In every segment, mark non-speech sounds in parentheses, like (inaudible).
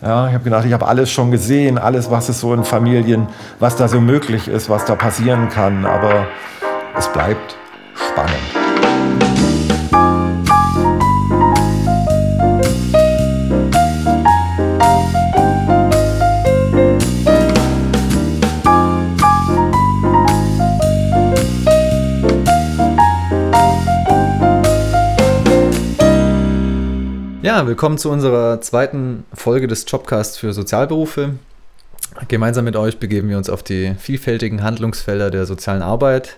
Ja, ich habe gedacht, ich habe alles schon gesehen, alles, was es so in Familien, was da so möglich ist, was da passieren kann. Aber es bleibt spannend. Willkommen zu unserer zweiten Folge des Jobcasts für Sozialberufe. Gemeinsam mit euch begeben wir uns auf die vielfältigen Handlungsfelder der sozialen Arbeit.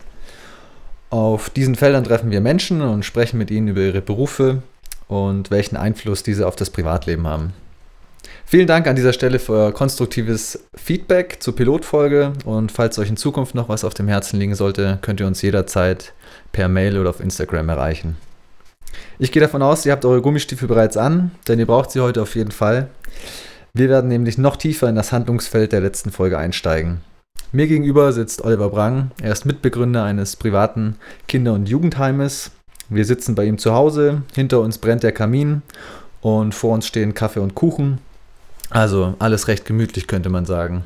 Auf diesen Feldern treffen wir Menschen und sprechen mit ihnen über ihre Berufe und welchen Einfluss diese auf das Privatleben haben. Vielen Dank an dieser Stelle für euer konstruktives Feedback zur Pilotfolge und falls euch in Zukunft noch was auf dem Herzen liegen sollte, könnt ihr uns jederzeit per Mail oder auf Instagram erreichen. Ich gehe davon aus, ihr habt eure Gummistiefel bereits an, denn ihr braucht sie heute auf jeden Fall. Wir werden nämlich noch tiefer in das Handlungsfeld der letzten Folge einsteigen. Mir gegenüber sitzt Oliver Brang. Er ist Mitbegründer eines privaten Kinder- und Jugendheimes. Wir sitzen bei ihm zu Hause. Hinter uns brennt der Kamin und vor uns stehen Kaffee und Kuchen. Also alles recht gemütlich, könnte man sagen.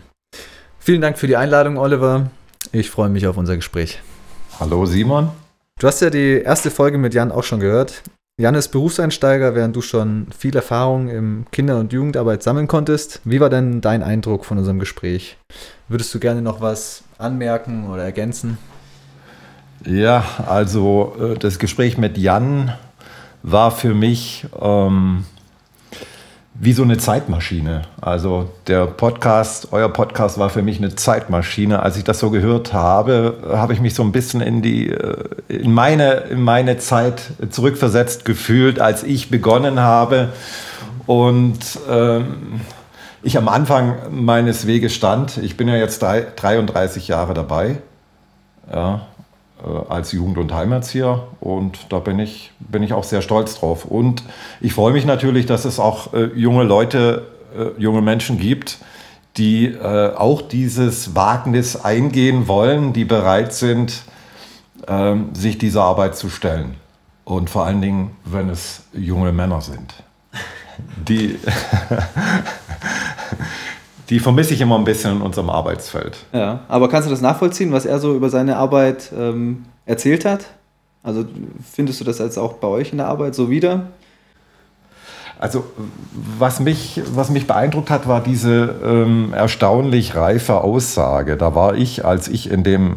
Vielen Dank für die Einladung, Oliver. Ich freue mich auf unser Gespräch. Hallo Simon. Du hast ja die erste Folge mit Jan auch schon gehört. Jan ist Berufseinsteiger, während du schon viel Erfahrung im Kinder- und Jugendarbeit sammeln konntest. Wie war denn dein Eindruck von unserem Gespräch? Würdest du gerne noch was anmerken oder ergänzen? Ja, also äh, das Gespräch mit Jan war für mich ähm, wie so eine Zeitmaschine. Also der Podcast, euer Podcast war für mich eine Zeitmaschine. Als ich das so gehört habe, habe ich mich so ein bisschen in die, äh, in meine, in meine Zeit zurückversetzt gefühlt, als ich begonnen habe und ähm, ich am Anfang meines Weges stand. Ich bin ja jetzt drei, 33 Jahre dabei. Ja, als Jugend- und Heimerzieher und da bin ich, bin ich auch sehr stolz drauf. Und ich freue mich natürlich, dass es auch äh, junge Leute, äh, junge Menschen gibt, die äh, auch dieses Wagnis eingehen wollen, die bereit sind, ähm, sich dieser Arbeit zu stellen. Und vor allen Dingen, wenn es junge Männer sind, die (laughs) die vermisse ich immer ein bisschen in unserem Arbeitsfeld. Ja, aber kannst du das nachvollziehen, was er so über seine Arbeit ähm, erzählt hat? Also findest du das jetzt auch bei euch in der Arbeit so wieder? Also was mich, was mich beeindruckt hat, war diese ähm, erstaunlich reife Aussage. Da war ich, als ich in, dem,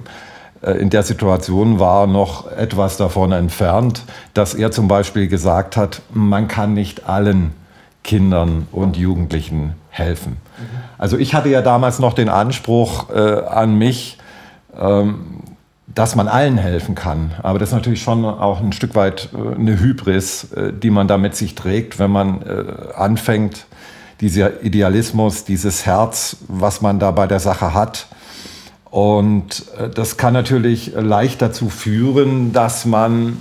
äh, in der Situation war, noch etwas davon entfernt, dass er zum Beispiel gesagt hat, man kann nicht allen Kindern und Jugendlichen helfen. Also ich hatte ja damals noch den Anspruch äh, an mich, ähm, dass man allen helfen kann. Aber das ist natürlich schon auch ein Stück weit äh, eine Hybris, äh, die man da mit sich trägt, wenn man äh, anfängt, dieser Idealismus, dieses Herz, was man da bei der Sache hat. Und äh, das kann natürlich leicht dazu führen, dass man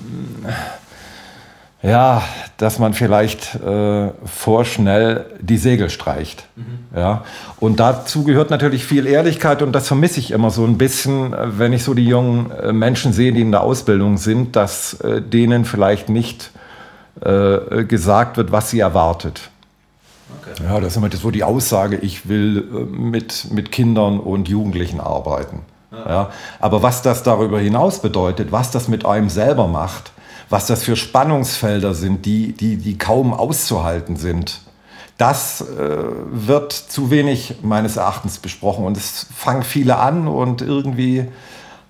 ja, dass man vielleicht äh, vorschnell die Segel streicht. Mhm. Ja? Und dazu gehört natürlich viel Ehrlichkeit und das vermisse ich immer so ein bisschen, wenn ich so die jungen äh, Menschen sehe, die in der Ausbildung sind, dass äh, denen vielleicht nicht äh, gesagt wird, was sie erwartet. Okay. Ja, das ist immer so die Aussage, ich will äh, mit, mit Kindern und Jugendlichen arbeiten. Ja. ja. Aber was das darüber hinaus bedeutet, was das mit einem selber macht, was das für Spannungsfelder sind, die, die, die kaum auszuhalten sind. Das äh, wird zu wenig meines Erachtens besprochen und es fangen viele an und irgendwie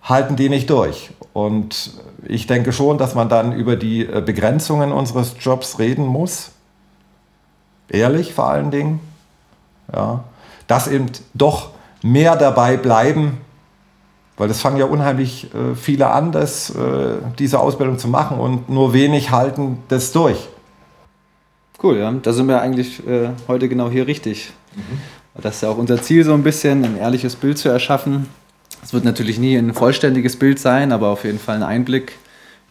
halten die nicht durch. Und ich denke schon, dass man dann über die äh, Begrenzungen unseres Jobs reden muss. Ehrlich vor allen Dingen. Ja. Dass eben doch mehr dabei bleiben, weil es fangen ja unheimlich äh, viele an, das, äh, diese Ausbildung zu machen und nur wenig halten das durch. Cool, ja. Da sind wir eigentlich äh, heute genau hier richtig. Mhm. Das ist ja auch unser Ziel, so ein bisschen ein ehrliches Bild zu erschaffen. Es wird natürlich nie ein vollständiges Bild sein, aber auf jeden Fall ein Einblick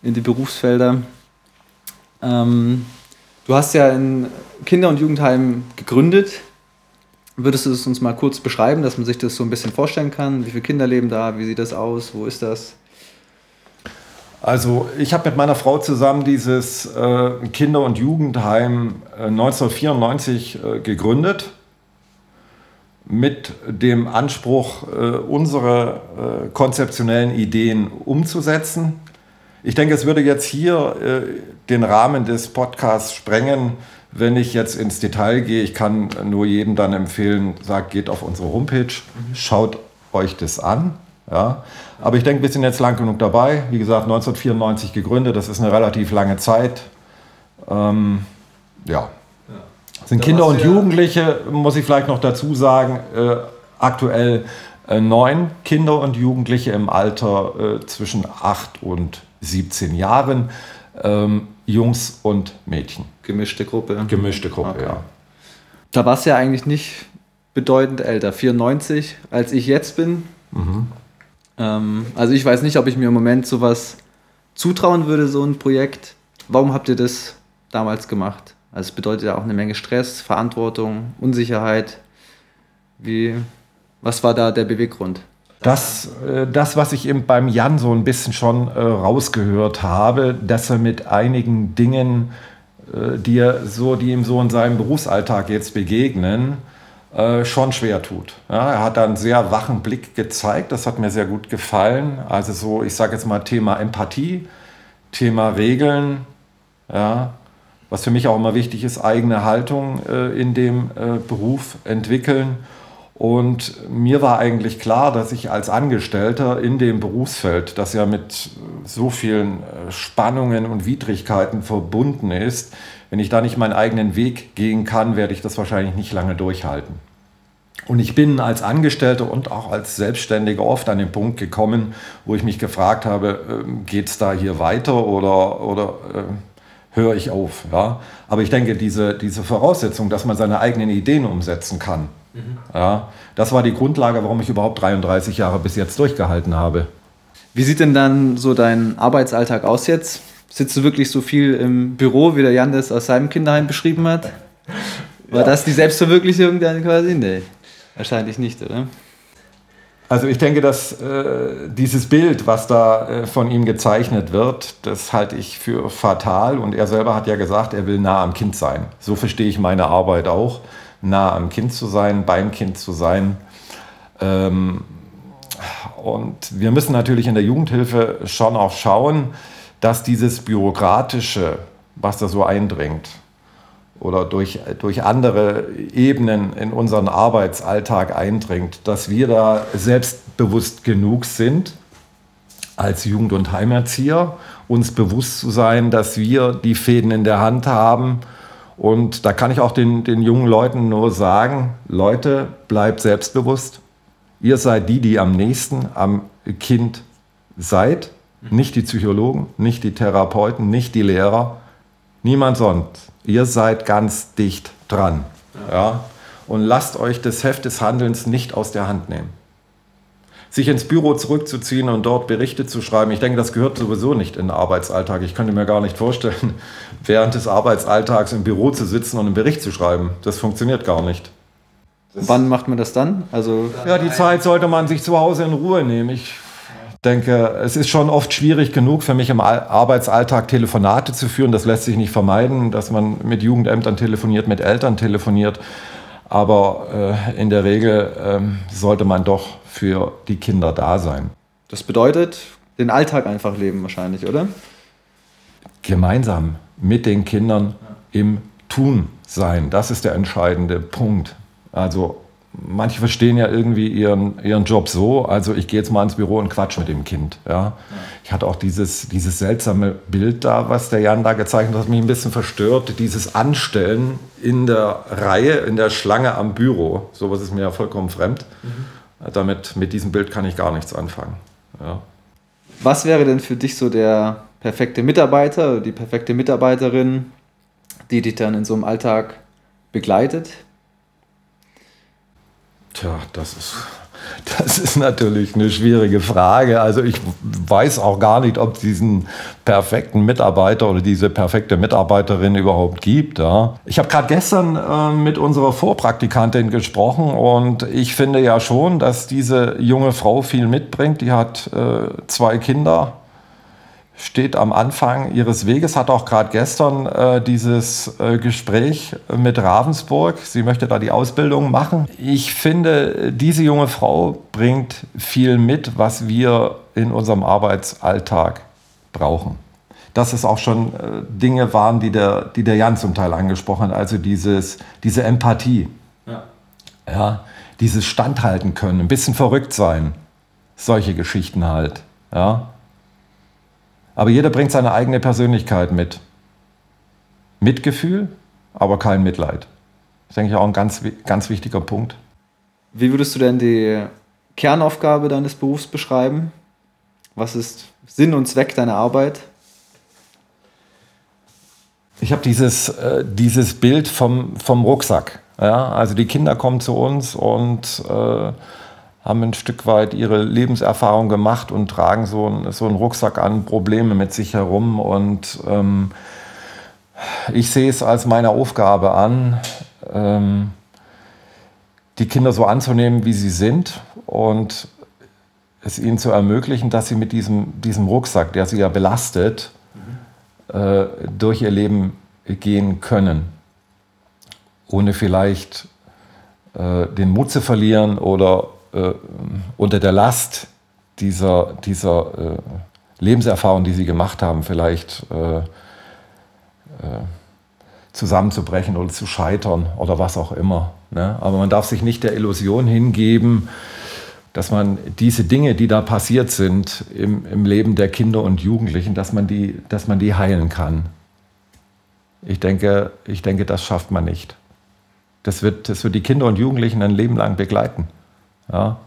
in die Berufsfelder. Ähm, du hast ja ein Kinder- und Jugendheim gegründet Würdest du es uns mal kurz beschreiben, dass man sich das so ein bisschen vorstellen kann? Wie viele Kinder leben da? Wie sieht das aus? Wo ist das? Also ich habe mit meiner Frau zusammen dieses äh, Kinder- und Jugendheim äh, 1994 äh, gegründet. mit dem Anspruch, äh, unsere äh, konzeptionellen Ideen umzusetzen. Ich denke, es würde jetzt hier äh, den Rahmen des Podcasts sprengen, wenn ich jetzt ins Detail gehe. Ich kann nur jedem dann empfehlen, sagt, geht auf unsere Homepage, schaut euch das an. Ja. Aber ich denke, wir sind jetzt lang genug dabei. Wie gesagt, 1994 gegründet, das ist eine relativ lange Zeit. Ähm, ja. Sind da Kinder und Jugendliche, muss ich vielleicht noch dazu sagen, äh, aktuell äh, neun Kinder und Jugendliche im Alter äh, zwischen 8 und 17 Jahren, ähm, Jungs und Mädchen. Gemischte Gruppe. Gemischte Gruppe, okay. ja. Da war es ja eigentlich nicht bedeutend älter, 94, als ich jetzt bin. Mhm. Ähm, also ich weiß nicht, ob ich mir im Moment sowas zutrauen würde, so ein Projekt. Warum habt ihr das damals gemacht? Also es bedeutet ja auch eine Menge Stress, Verantwortung, Unsicherheit. Wie, was war da der Beweggrund? Das, äh, das, was ich eben beim Jan so ein bisschen schon äh, rausgehört habe, dass er mit einigen Dingen, äh, die, er so, die ihm so in seinem Berufsalltag jetzt begegnen, schon schwer tut. Er hat da einen sehr wachen Blick gezeigt, das hat mir sehr gut gefallen. Also so, ich sage jetzt mal Thema Empathie, Thema Regeln, ja, was für mich auch immer wichtig ist, eigene Haltung in dem Beruf entwickeln. Und mir war eigentlich klar, dass ich als Angestellter in dem Berufsfeld, das ja mit so vielen äh, Spannungen und Widrigkeiten verbunden ist, wenn ich da nicht meinen eigenen Weg gehen kann, werde ich das wahrscheinlich nicht lange durchhalten. Und ich bin als Angestellter und auch als Selbstständiger oft an den Punkt gekommen, wo ich mich gefragt habe, ähm, geht es da hier weiter oder, oder äh, höre ich auf. Ja? Aber ich denke, diese, diese Voraussetzung, dass man seine eigenen Ideen umsetzen kann, mhm. ja, das war die Grundlage, warum ich überhaupt 33 Jahre bis jetzt durchgehalten habe. Wie sieht denn dann so dein Arbeitsalltag aus jetzt? Sitzt du wirklich so viel im Büro, wie der Jan das aus seinem Kinderheim beschrieben hat? War ja. das die Selbstverwirklichung dann quasi? Nee, wahrscheinlich nicht, oder? Also ich denke, dass äh, dieses Bild, was da äh, von ihm gezeichnet wird, das halte ich für fatal. Und er selber hat ja gesagt, er will nah am Kind sein. So verstehe ich meine Arbeit auch, nah am Kind zu sein, beim Kind zu sein. Ähm, und wir müssen natürlich in der Jugendhilfe schon auch schauen, dass dieses Bürokratische, was da so eindringt, oder durch, durch andere Ebenen in unseren Arbeitsalltag eindringt, dass wir da selbstbewusst genug sind, als Jugend- und Heimerzieher, uns bewusst zu sein, dass wir die Fäden in der Hand haben. Und da kann ich auch den, den jungen Leuten nur sagen, Leute, bleibt selbstbewusst. Ihr seid die, die am nächsten am Kind seid, nicht die Psychologen, nicht die Therapeuten, nicht die Lehrer, niemand sonst ihr seid ganz dicht dran. Ja. Und lasst euch das Heft des Handelns nicht aus der Hand nehmen. Sich ins Büro zurückzuziehen und dort Berichte zu schreiben, ich denke, das gehört sowieso nicht in den Arbeitsalltag. Ich könnte mir gar nicht vorstellen, (laughs) während des Arbeitsalltags im Büro zu sitzen und einen Bericht zu schreiben. Das funktioniert gar nicht. Das Wann macht man das dann? Also ja, die Zeit sollte man sich zu Hause in Ruhe nehmen. Ich denke, es ist schon oft schwierig genug für mich im Arbeitsalltag Telefonate zu führen. Das lässt sich nicht vermeiden, dass man mit Jugendämtern telefoniert, mit Eltern telefoniert. Aber äh, in der Regel äh, sollte man doch für die Kinder da sein. Das bedeutet, den Alltag einfach leben wahrscheinlich, oder? Gemeinsam mit den Kindern im Tun sein. Das ist der entscheidende Punkt. Also manche verstehen ja irgendwie ihren, ihren Job so, also ich gehe jetzt mal ins Büro und quatsch mit dem Kind. Ja. Ich hatte auch dieses, dieses seltsame Bild da, was der Jan da gezeichnet hat, hat mich ein bisschen verstört. Dieses Anstellen in der Reihe, in der Schlange am Büro. Sowas ist mir ja vollkommen fremd. Mhm. Damit, mit diesem Bild kann ich gar nichts anfangen. Ja. Was wäre denn für dich so der perfekte Mitarbeiter, die perfekte Mitarbeiterin, die dich dann in so einem Alltag begleitet? Tja, das ist, das ist natürlich eine schwierige Frage. Also ich weiß auch gar nicht, ob es diesen perfekten Mitarbeiter oder diese perfekte Mitarbeiterin überhaupt gibt. Ja. Ich habe gerade gestern äh, mit unserer Vorpraktikantin gesprochen und ich finde ja schon, dass diese junge Frau viel mitbringt. Die hat äh, zwei Kinder, steht am Anfang ihres Weges, hat auch gerade gestern äh, dieses äh, Gespräch mit Ravensburg. Sie möchte da die Ausbildung machen. Ich finde, diese junge Frau bringt viel mit, was wir in unserem Arbeitsalltag brauchen. Dass es auch schon äh, Dinge waren, die der, die der Jan zum Teil angesprochen hat, also dieses, diese Empathie. Ja. ja. Dieses Standhalten können, ein bisschen verrückt sein. Solche Geschichten halt. Ja. Aber jeder bringt seine eigene Persönlichkeit mit. Mitgefühl, aber kein Mitleid. Das ist, denke ich, auch ein ganz, ganz wichtiger Punkt. Wie würdest du denn die Kernaufgabe deines Berufs beschreiben? Was ist Sinn und Zweck deiner Arbeit? Ich habe dieses, äh, dieses Bild vom, vom Rucksack. Ja? Also die Kinder kommen zu uns und äh, haben ein Stück weit ihre Lebenserfahrung gemacht und tragen so, ein, so einen Rucksack an Probleme mit sich herum. Und ähm, ich sehe es als meine Aufgabe an, ähm, die Kinder so anzunehmen, wie sie sind und es ihnen zu ermöglichen, dass sie mit diesem, diesem Rucksack, der sie ja belastet, mhm. äh, durch ihr Leben gehen können, ohne vielleicht äh, den Mut zu verlieren oder äh, unter der Last dieser, dieser äh, Lebenserfahrung, die sie gemacht haben, vielleicht äh, äh, zusammenzubrechen oder zu scheitern oder was auch immer. Ne? Aber man darf sich nicht der Illusion hingeben, dass man diese Dinge, die da passiert sind im, im Leben der Kinder und Jugendlichen, dass man die, dass man die heilen kann. Ich denke, ich denke, das schafft man nicht. Das wird, das wird die Kinder und Jugendlichen ein Leben lang begleiten. Ja.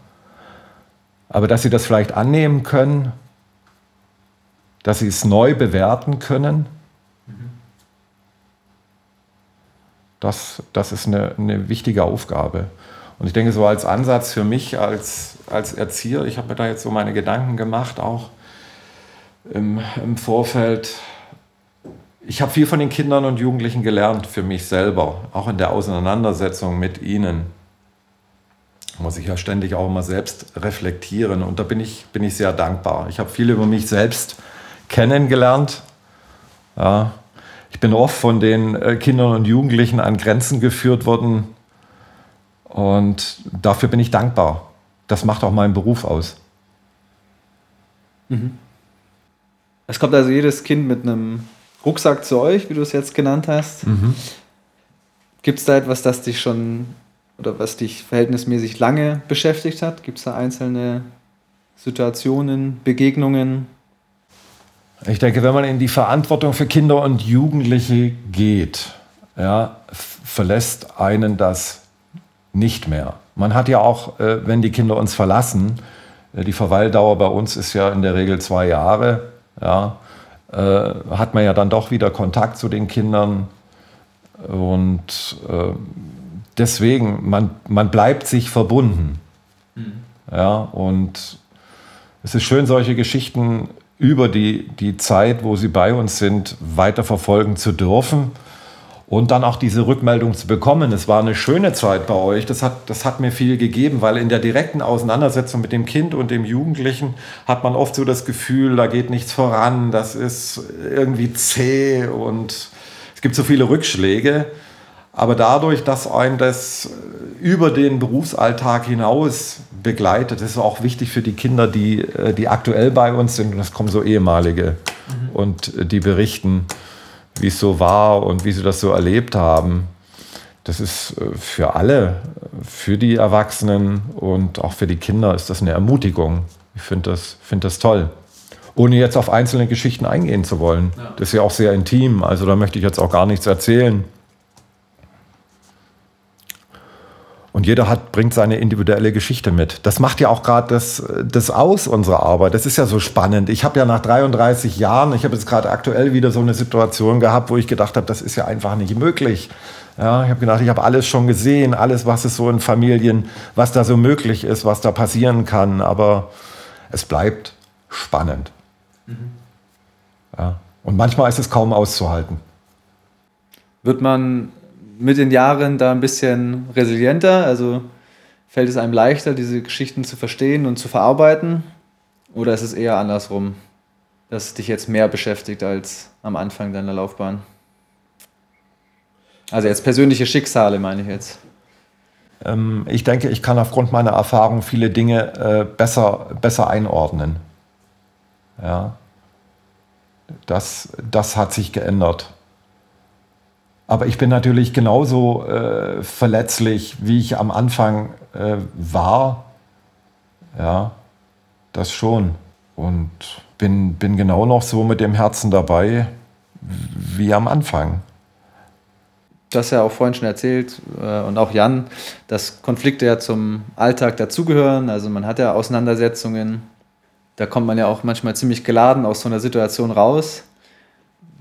Aber dass sie das vielleicht annehmen können, dass sie es neu bewerten können, das, das ist eine, eine wichtige Aufgabe. Und ich denke, so als Ansatz für mich als, als Erzieher, ich habe mir da jetzt so meine Gedanken gemacht, auch im, im Vorfeld. Ich habe viel von den Kindern und Jugendlichen gelernt für mich selber, auch in der Auseinandersetzung mit ihnen muss ich ja ständig auch immer selbst reflektieren. Und da bin ich, bin ich sehr dankbar. Ich habe viel über mich selbst kennengelernt. Ja, ich bin oft von den äh, Kindern und Jugendlichen an Grenzen geführt worden. Und dafür bin ich dankbar. Das macht auch meinen Beruf aus. Mhm. Es kommt also jedes Kind mit einem Rucksack zu euch, wie du es jetzt genannt hast. Mhm. Gibt es da etwas, das dich schon oder was dich verhältnismäßig lange beschäftigt hat? Gibt es da einzelne Situationen, Begegnungen? Ich denke, wenn man in die Verantwortung für Kinder und Jugendliche geht, ja, verlässt einen das nicht mehr. Man hat ja auch, äh, wenn die Kinder uns verlassen, äh, die Verweildauer bei uns ist ja in der Regel zwei Jahre, ja, äh, hat man ja dann doch wieder Kontakt zu den Kindern und deswegen, man, man bleibt sich verbunden. Mhm. Ja, und es ist schön, solche Geschichten über die, die Zeit, wo sie bei uns sind, weiter verfolgen zu dürfen und dann auch diese Rückmeldung zu bekommen. Es war eine schöne Zeit bei euch. Das hat, das hat mir viel gegeben, weil in der direkten Auseinandersetzung mit dem Kind und dem Jugendlichen hat man oft so das Gefühl, da geht nichts voran, das ist irgendwie zäh und es gibt so viele Rückschläge. Aber dadurch, dass ein das über den Berufsalltag hinaus begleitet, ist auch wichtig für die Kinder, die, äh, die aktuell bei uns sind. Und das kommen so ehemalige mhm. und äh, die berichten, wie es so war und wie sie das so erlebt haben. Das ist äh, für alle, für die Erwachsenen und auch für die Kinder ist das eine Ermutigung. Ich finde das, find das toll. Ohne jetzt auf einzelne Geschichten eingehen zu wollen. Ja. Das ist ja auch sehr intim, also da möchte ich jetzt auch gar nichts erzählen. Jeder hat, bringt seine individuelle Geschichte mit. Das macht ja auch gerade das, das aus unserer Arbeit. Das ist ja so spannend. Ich habe ja nach 33 Jahren, ich habe jetzt gerade aktuell wieder so eine Situation gehabt, wo ich gedacht habe, das ist ja einfach nicht möglich. Ja, ich habe gedacht, ich habe alles schon gesehen, alles, was es so in Familien, was da so möglich ist, was da passieren kann. Aber es bleibt spannend. Mhm. Ja. Und manchmal ist es kaum auszuhalten. Wird man mit den Jahren da ein bisschen resilienter? Also fällt es einem leichter, diese Geschichten zu verstehen und zu verarbeiten? Oder ist es eher andersrum? dass es dich jetzt mehr beschäftigt als am Anfang deiner Laufbahn? Also jetzt persönliche Schicksale meine ich jetzt. Ähm, ich denke, ich kann aufgrund meiner Erfahrung viele Dinge äh, besser, besser einordnen. Ja. Das, das hat sich geändert. Aber ich bin natürlich genauso äh, verletzlich, wie ich am Anfang äh, war. Ja, das schon. Und bin, bin genau noch so mit dem Herzen dabei wie am Anfang. Du hast ja auch vorhin schon erzählt äh, und auch Jan, dass Konflikte ja zum Alltag dazugehören. Also man hat ja Auseinandersetzungen. Da kommt man ja auch manchmal ziemlich geladen aus so einer Situation raus.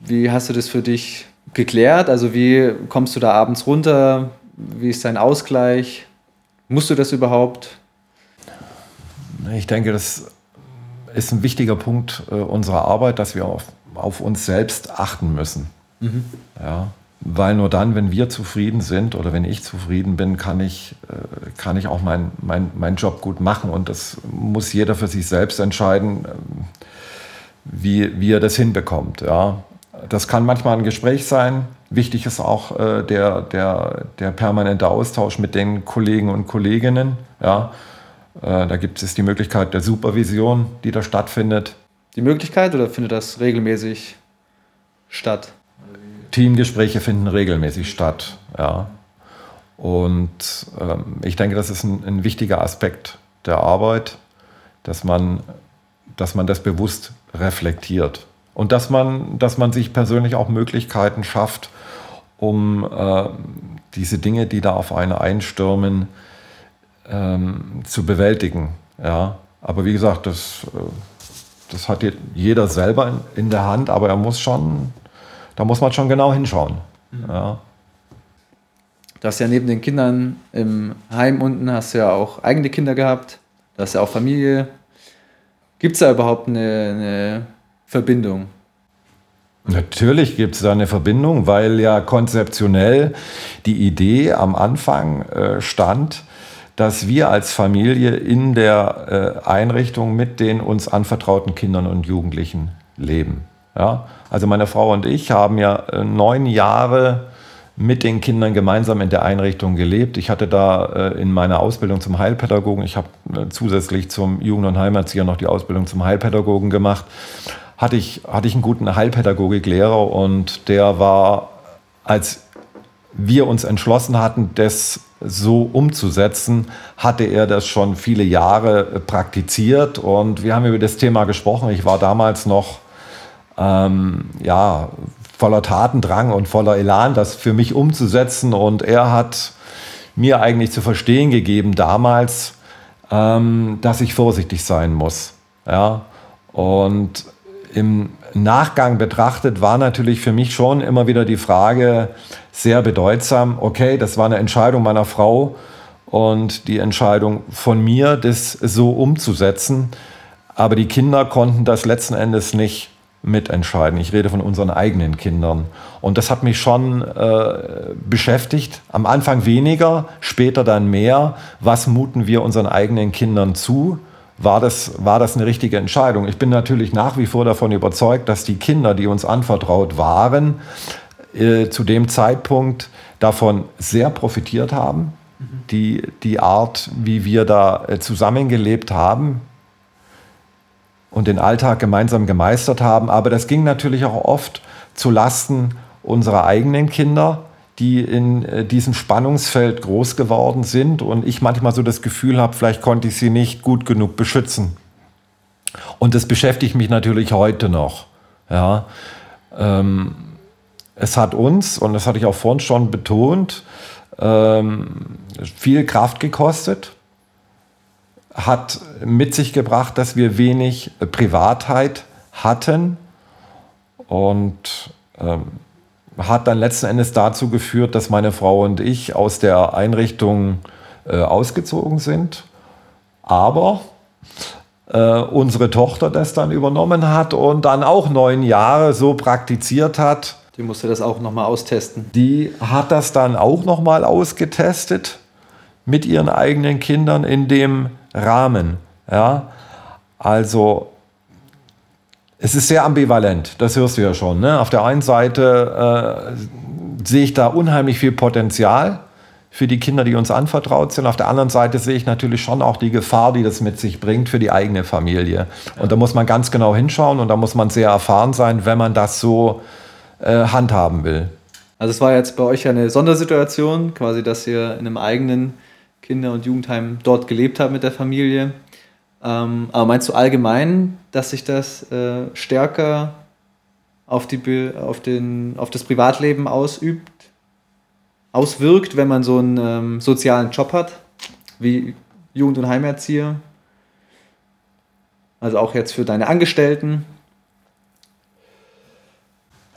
Wie hast du das für dich geklärt? Also wie kommst du da abends runter? Wie ist dein Ausgleich? Musst du das überhaupt? Ich denke, das ist ein wichtiger Punkt äh, unserer Arbeit, dass wir auf, auf uns selbst achten müssen. Mhm. Ja, weil nur dann, wenn wir zufrieden sind oder wenn ich zufrieden bin, kann ich, äh, kann ich auch meinen mein, mein Job gut machen. Und das muss jeder für sich selbst entscheiden, äh, wie, wie er das hinbekommt. Ja. Das kann manchmal ein Gespräch sein. Wichtig ist auch äh, der, der, der permanente Austausch mit den Kollegen und Kolleginnen. Ja. Äh, da gibt es die Möglichkeit der Supervision, die da stattfindet. Die Möglichkeit oder findet das regelmäßig statt? Teamgespräche finden regelmäßig statt. Ja. Und ähm, ich denke, das ist ein, ein, wichtiger Aspekt der Arbeit, dass man, dass man das bewusst reflektiert. Und dass man, dass man sich persönlich auch Möglichkeiten schafft, um äh, diese Dinge, die da auf einen einstürmen, ähm, zu bewältigen. Ja. Aber wie gesagt, das, äh, das hat jeder selber in, in der Hand, aber er muss schon da muss man schon genau hinschauen. Mhm. Ja. Du hast ja neben den Kindern im Heim unten, hast du ja auch eigene Kinder gehabt, du hast ja auch Familie. Gibt es da überhaupt eine, eine Verbindung? Natürlich gibt es da eine Verbindung, weil ja konzeptionell die Idee am Anfang äh, stand, dass wir als Familie in der äh, Einrichtung mit den uns anvertrauten Kindern und Jugendlichen leben. Ja? Also meine Frau und ich haben ja äh, neun Jahre mit den Kindern gemeinsam in der Einrichtung gelebt. Ich hatte da äh, in meiner Ausbildung zum Heilpädagogen, ich habe äh, zusätzlich zum Jugend- und Heimerzieher noch die Ausbildung zum Heilpädagogen gemacht, hatte ich, hatte ich einen guten Heilpädagogiklehrer und der war, als wir uns entschlossen hatten, das so umzusetzen, hatte er das schon viele Jahre praktiziert und wir haben über das Thema gesprochen. Ich war damals noch ähm, ja, voller Tatendrang und voller Elan, das für mich umzusetzen. Und er hat mir eigentlich zu verstehen gegeben damals, ähm, dass ich vorsichtig sein muss. Ja? Und im Nachgang betrachtet war natürlich für mich schon immer wieder die Frage sehr bedeutsam, okay, das war eine Entscheidung meiner Frau und die Entscheidung von mir, das so umzusetzen. Aber die Kinder konnten das letzten Endes nicht mitentscheiden. Ich rede von unseren eigenen Kindern. Und das hat mich schon äh, beschäftigt. Am Anfang weniger, später dann mehr. Was muten wir unseren eigenen Kindern zu? War das, war das eine richtige Entscheidung? Ich bin natürlich nach wie vor davon überzeugt, dass die Kinder, die uns anvertraut waren, äh, zu dem Zeitpunkt davon sehr profitiert haben. Mhm. Die, die Art, wie wir da äh, zusammengelebt haben, und den Alltag gemeinsam gemeistert haben. Aber das ging natürlich auch oft zu Lasten unserer eigenen Kinder, die in äh, diesem Spannungsfeld groß geworden sind und ich manchmal so das Gefühl habe, vielleicht konnte ich sie nicht gut genug beschützen. Und das beschäftigt mich natürlich heute noch. Ja. Ähm, es hat uns, und das hatte ich auch vorhin schon betont, ähm, viel Kraft gekostet hat mit sich gebracht, dass wir wenig Privatheit hatten und ähm, hat dann letzten Endes dazu geführt, dass meine Frau und ich aus der Einrichtung äh, ausgezogen sind. Aber äh, unsere Tochter das dann übernommen hat und dann auch neun Jahre so praktiziert hat. Die musste das auch nochmal austesten. Die hat das dann auch nochmal ausgetestet mit ihren eigenen Kindern in dem Rahmen. Ja? Also Es ist sehr ambivalent, das hörst du ja schon. Ne? Auf der einen Seite äh, sehe ich da unheimlich viel Potenzial für die Kinder, die uns anvertraut sind. Auf der anderen Seite sehe ich natürlich schon auch die Gefahr, die das mit sich bringt für die eigene Familie. Und da muss man ganz genau hinschauen und da muss man sehr erfahren sein, wenn man das so äh, handhaben will. Also es war jetzt bei euch ja eine Sondersituation, quasi, dass ihr in einem eigenen Kinder- und Jugendheim dort gelebt habt mit der Familie. Ähm, aber meinst du allgemein, dass sich das äh, stärker auf, die, auf, den, auf das Privatleben ausübt? auswirkt, wenn man so einen ähm, sozialen Job hat, wie Jugend- und Heimerzieher. Also auch jetzt für deine Angestellten.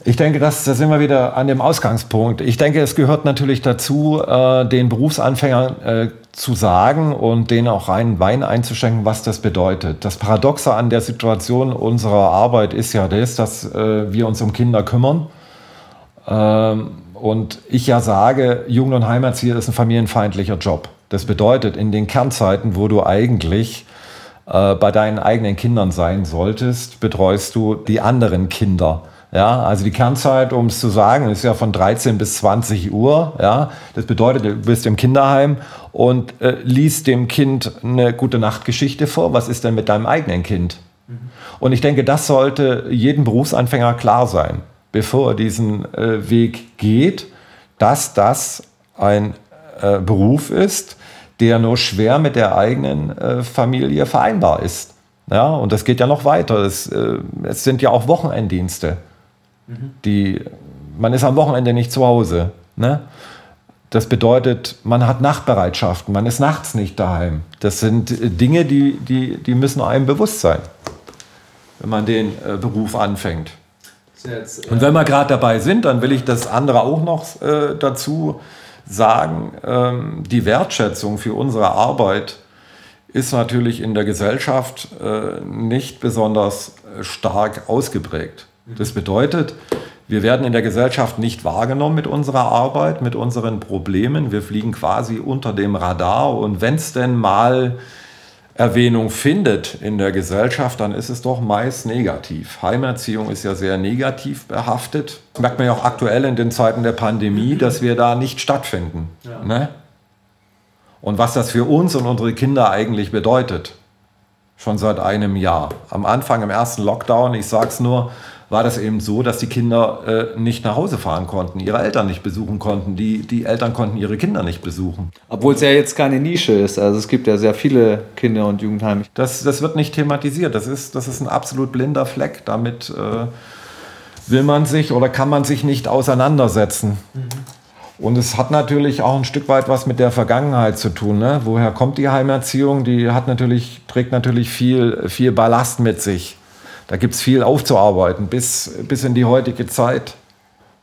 Ich denke, das, da sind wir wieder an dem Ausgangspunkt. Ich denke, es gehört natürlich dazu, äh, den Berufsanfängern äh, zu sagen und denen auch reinen Wein einzuschenken, was das bedeutet. Das Paradoxe an der Situation unserer Arbeit ist ja das, dass äh, wir uns um Kinder kümmern. Ähm, und ich ja sage, Jugend- und Heimatzieher ist ein familienfeindlicher Job. Das bedeutet, in den Kernzeiten, wo du eigentlich äh, bei deinen eigenen Kindern sein solltest, betreust du die anderen Kinder. Ja, also die Kernzeit, um es zu sagen, ist ja von 13 bis 20 Uhr. Ja, das bedeutet, du bist im Kinderheim und äh, liest dem Kind eine gute Nachtgeschichte vor. Was ist denn mit deinem eigenen Kind? Mhm. Und ich denke, das sollte jedem Berufsanfänger klar sein bevor er diesen äh, Weg geht, dass das ein äh, Beruf ist, der nur schwer mit der eigenen äh, Familie vereinbar ist. Ja, und das geht ja noch weiter. Es, äh, es sind ja auch Wochenenddienste. Mhm. Die, man ist am Wochenende nicht zu Hause. Ne? Das bedeutet, man hat Nachtbereitschaften, man ist nachts nicht daheim. Das sind äh, Dinge, die, die, die müssen einem bewusst sein, wenn man den äh, Beruf anfängt. Jetzt, äh Und wenn wir gerade dabei sind, dann will ich das andere auch noch äh, dazu sagen. Ähm, die Wertschätzung für unsere Arbeit ist natürlich in der Gesellschaft äh, nicht besonders äh, stark ausgeprägt. Das bedeutet, wir werden in der Gesellschaft nicht wahrgenommen mit unserer Arbeit, mit unseren Problemen. Wir fliegen quasi unter dem Radar und wenn es denn mal Erwähnung findet in der Gesellschaft, dann ist es doch meist negativ. Heimerziehung ist ja sehr negativ behaftet. Das merkt man ja auch aktuell in den Zeiten der Pandemie, dass wir da nicht stattfinden. Ja. Ne? Und was das für uns und unsere Kinder eigentlich bedeutet, schon seit einem Jahr. Am Anfang, im ersten Lockdown, ich sage es nur, war das eben so, dass die Kinder äh, nicht nach Hause fahren konnten, ihre Eltern nicht besuchen konnten, die, die Eltern konnten ihre Kinder nicht besuchen. Obwohl es ja jetzt keine Nische ist, also es gibt ja sehr viele Kinder- und Jugendheime. Das, das wird nicht thematisiert, das ist, das ist ein absolut blinder Fleck, damit äh, will man sich oder kann man sich nicht auseinandersetzen. Mhm. Und es hat natürlich auch ein Stück weit was mit der Vergangenheit zu tun. Ne? Woher kommt die Heimerziehung? Die hat natürlich, trägt natürlich viel, viel Ballast mit sich. Da gibt es viel aufzuarbeiten bis, bis in die heutige Zeit.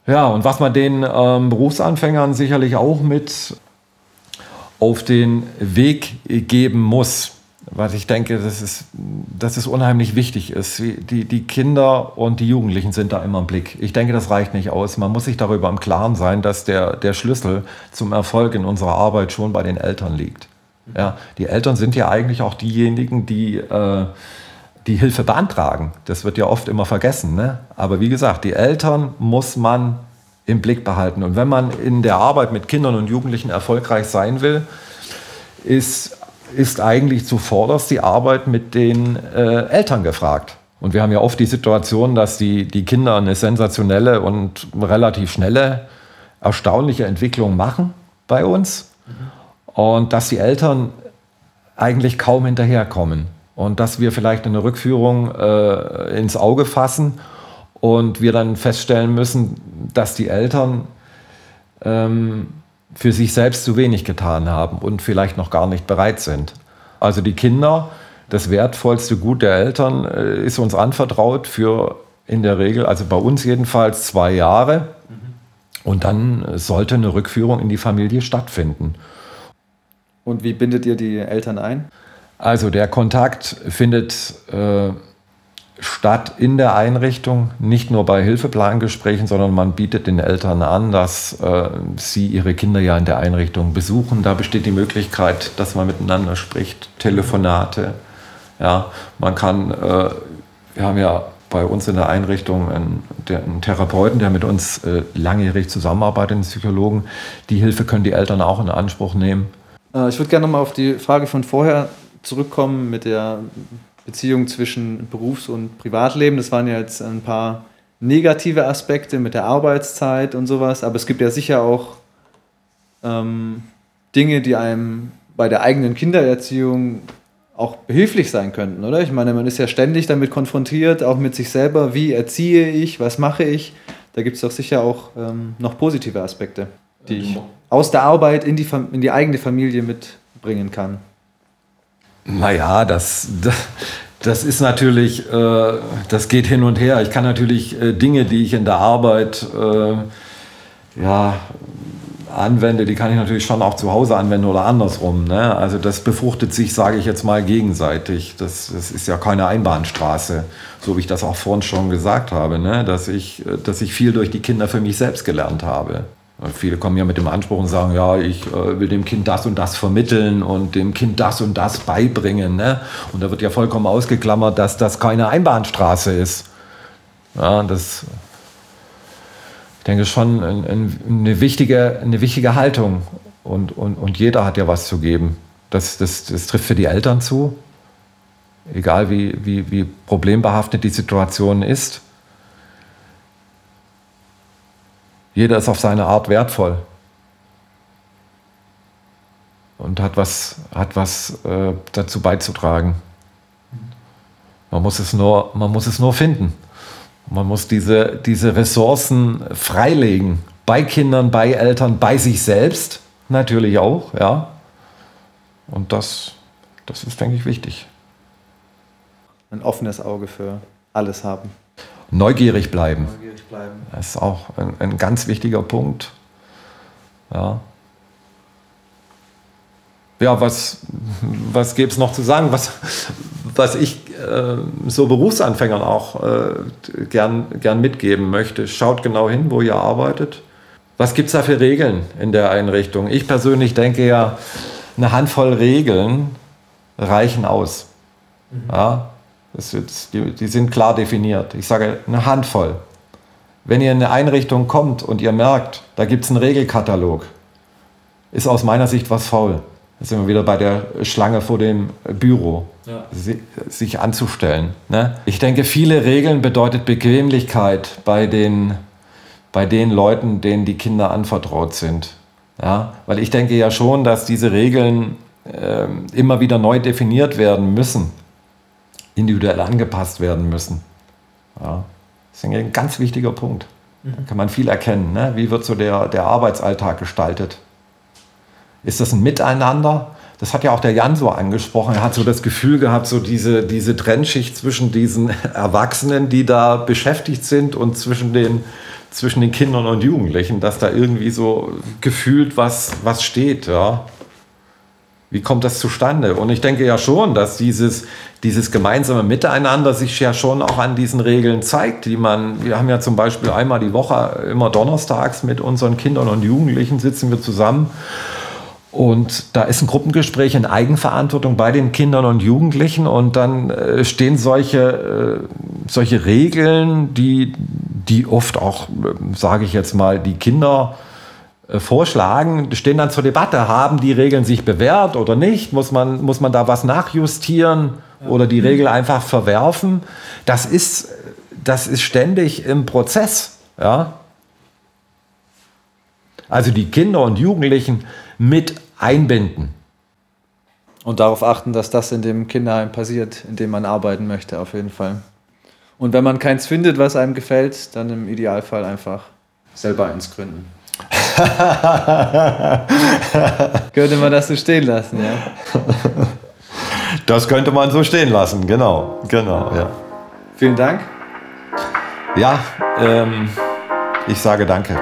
Ja, und was man den ähm, Berufsanfängern sicherlich auch mit auf den Weg geben muss, was ich denke, dass es, dass es unheimlich wichtig ist. Die, die Kinder und die Jugendlichen sind da immer im Blick. Ich denke, das reicht nicht aus. Man muss sich darüber im Klaren sein, dass der, der Schlüssel zum Erfolg in unserer Arbeit schon bei den Eltern liegt. Ja, die Eltern sind ja eigentlich auch diejenigen, die äh, die Hilfe beantragen. Das wird ja oft immer vergessen. Ne? Aber wie gesagt, die Eltern muss man im Blick behalten. Und wenn man in der Arbeit mit Kindern und Jugendlichen erfolgreich sein will, ist, ist eigentlich zuvorderst die Arbeit mit den äh, Eltern gefragt. Und wir haben ja oft die Situation, dass die, die Kinder eine sensationelle und relativ schnelle, erstaunliche Entwicklung machen bei uns. Mhm. Und dass die Eltern eigentlich kaum hinterherkommen und dass wir vielleicht eine Rückführung äh, ins Auge fassen und wir dann feststellen müssen, dass die Eltern ähm, für sich selbst zu wenig getan haben und vielleicht noch gar nicht bereit sind. Also die Kinder, das wertvollste Gut der Eltern äh, ist uns anvertraut für in der Regel, also bei uns jedenfalls zwei Jahre. Und dann sollte eine Rückführung in die Familie stattfinden. Und wie bindet ihr die Eltern ein? Also der Kontakt findet äh, statt in der Einrichtung, nicht nur bei Hilfeplangesprächen, sondern man bietet den Eltern an, dass äh, sie ihre Kinder ja in der Einrichtung besuchen. Da besteht die Möglichkeit, dass man miteinander spricht, Telefonate. Ja, man kann, äh, wir haben ja bei uns in der Einrichtung einen, der, einen Therapeuten, der mit uns äh, langjährig zusammenarbeitet, einen Psychologen. Die Hilfe können die Eltern auch in Anspruch nehmen. Äh, ich würde gerne nochmal auf die Frage von vorher zurückkommen mit der Beziehung zwischen Berufs- und Privatleben. Das waren ja jetzt ein paar negative Aspekte mit der Arbeitszeit und sowas, aber es gibt ja sicher auch ähm, Dinge, die einem bei der eigenen Kindererziehung auch behilflich sein könnten, oder? Ich meine, man ist ja ständig damit konfrontiert, auch mit sich selber, wie erziehe ich, was mache ich. Da gibt es doch sicher auch ähm, noch positive Aspekte, die ich aus der Arbeit in die, in die eigene Familie mitbringen kann. Naja, das, das ist natürlich, äh, das geht hin und her. Ich kann natürlich äh, Dinge, die ich in der Arbeit äh, ja, anwende, die kann ich natürlich schon auch zu Hause anwenden oder andersrum. Ne? Also das befruchtet sich, sage ich jetzt mal, gegenseitig. Das, das ist ja keine Einbahnstraße, so wie ich das auch vorhin schon gesagt habe, ne? dass, ich, dass ich viel durch die Kinder für mich selbst gelernt habe. Viele kommen ja mit dem Anspruch und sagen, ja, ich äh, will dem Kind das und das vermitteln und dem Kind das und das beibringen. Ne? Und da wird ja vollkommen ausgeklammert, dass das keine Einbahnstraße ist. Ja, das denke schon eine wichtige, eine wichtige Haltung. Und, und, und jeder hat ja was zu geben. Das, das, das trifft für die Eltern zu, egal wie, wie, wie problembehaftet die Situation ist. Jeder ist auf seine Art wertvoll und hat was, hat was äh, dazu beizutragen. Man muss es nur, man muss es nur finden. Man muss diese, diese Ressourcen freilegen. Bei Kindern, bei Eltern, bei sich selbst natürlich auch, ja. Und das, das ist, denke ich, wichtig. Ein offenes Auge für alles haben. Neugierig bleiben. Neugierig bleiben. Das ist auch ein, ein ganz wichtiger Punkt. Ja. Ja, was, was gäbe es noch zu sagen? Was, was ich äh, so Berufsanfängern auch äh, gern, gern mitgeben möchte. Schaut genau hin, wo ihr arbeitet. Was gibt es da für Regeln in der Einrichtung? Ich persönlich denke ja, eine Handvoll Regeln reichen aus. Mhm. Ja, jetzt, die, die sind klar definiert. Ich sage eine Handvoll. Wenn ihr in eine Einrichtung kommt und ihr merkt, da gibt es einen Regelkatalog, ist aus meiner Sicht was faul. Da sind wir wieder bei der Schlange vor dem Büro, ja. sich anzustellen. Ne? Ich denke, viele Regeln bedeutet Bequemlichkeit bei den, bei den Leuten, denen die Kinder anvertraut sind. Ja? Weil ich denke ja schon, dass diese Regeln äh, immer wieder neu definiert werden müssen, individuell angepasst werden müssen. Ja? Das ist ein ganz wichtiger Punkt. Da kann man viel erkennen. Ne? Wie wird so der, der Arbeitsalltag gestaltet? Ist das ein Miteinander? Das hat ja auch der Jan so angesprochen. Er hat so das Gefühl gehabt, so diese, diese Trennschicht zwischen diesen (laughs) Erwachsenen, die da beschäftigt sind, und zwischen den, zwischen den Kindern und Jugendlichen, dass da irgendwie so gefühlt was, was steht. Ja. Wie kommt das zustande? Und ich denke ja schon, dass dieses, dieses gemeinsame Miteinander sich ja schon auch an diesen Regeln zeigt, die man, wir haben ja zum Beispiel einmal die Woche, immer donnerstags mit unseren Kindern und Jugendlichen sitzen wir zusammen und da ist ein Gruppengespräch in Eigenverantwortung bei den Kindern und Jugendlichen und dann äh, stehen solche, äh, solche Regeln, die, die oft auch, äh, sage ich jetzt mal, die Kinder vorschlagen, stehen dann zur Debatte. Haben die Regeln sich bewährt oder nicht? Muss man, muss man da was nachjustieren oder die Regel einfach verwerfen? Das ist, das ist ständig im Prozess. Ja? Also die Kinder und Jugendlichen mit einbinden. Und darauf achten, dass das in dem Kinderheim passiert, in dem man arbeiten möchte, auf jeden Fall. Und wenn man keins findet, was einem gefällt, dann im Idealfall einfach selber eins gründen. (laughs) könnte man das so stehen lassen, ja? Das könnte man so stehen lassen, genau, genau, ja. Vielen Dank. Ja, ähm, ich sage danke.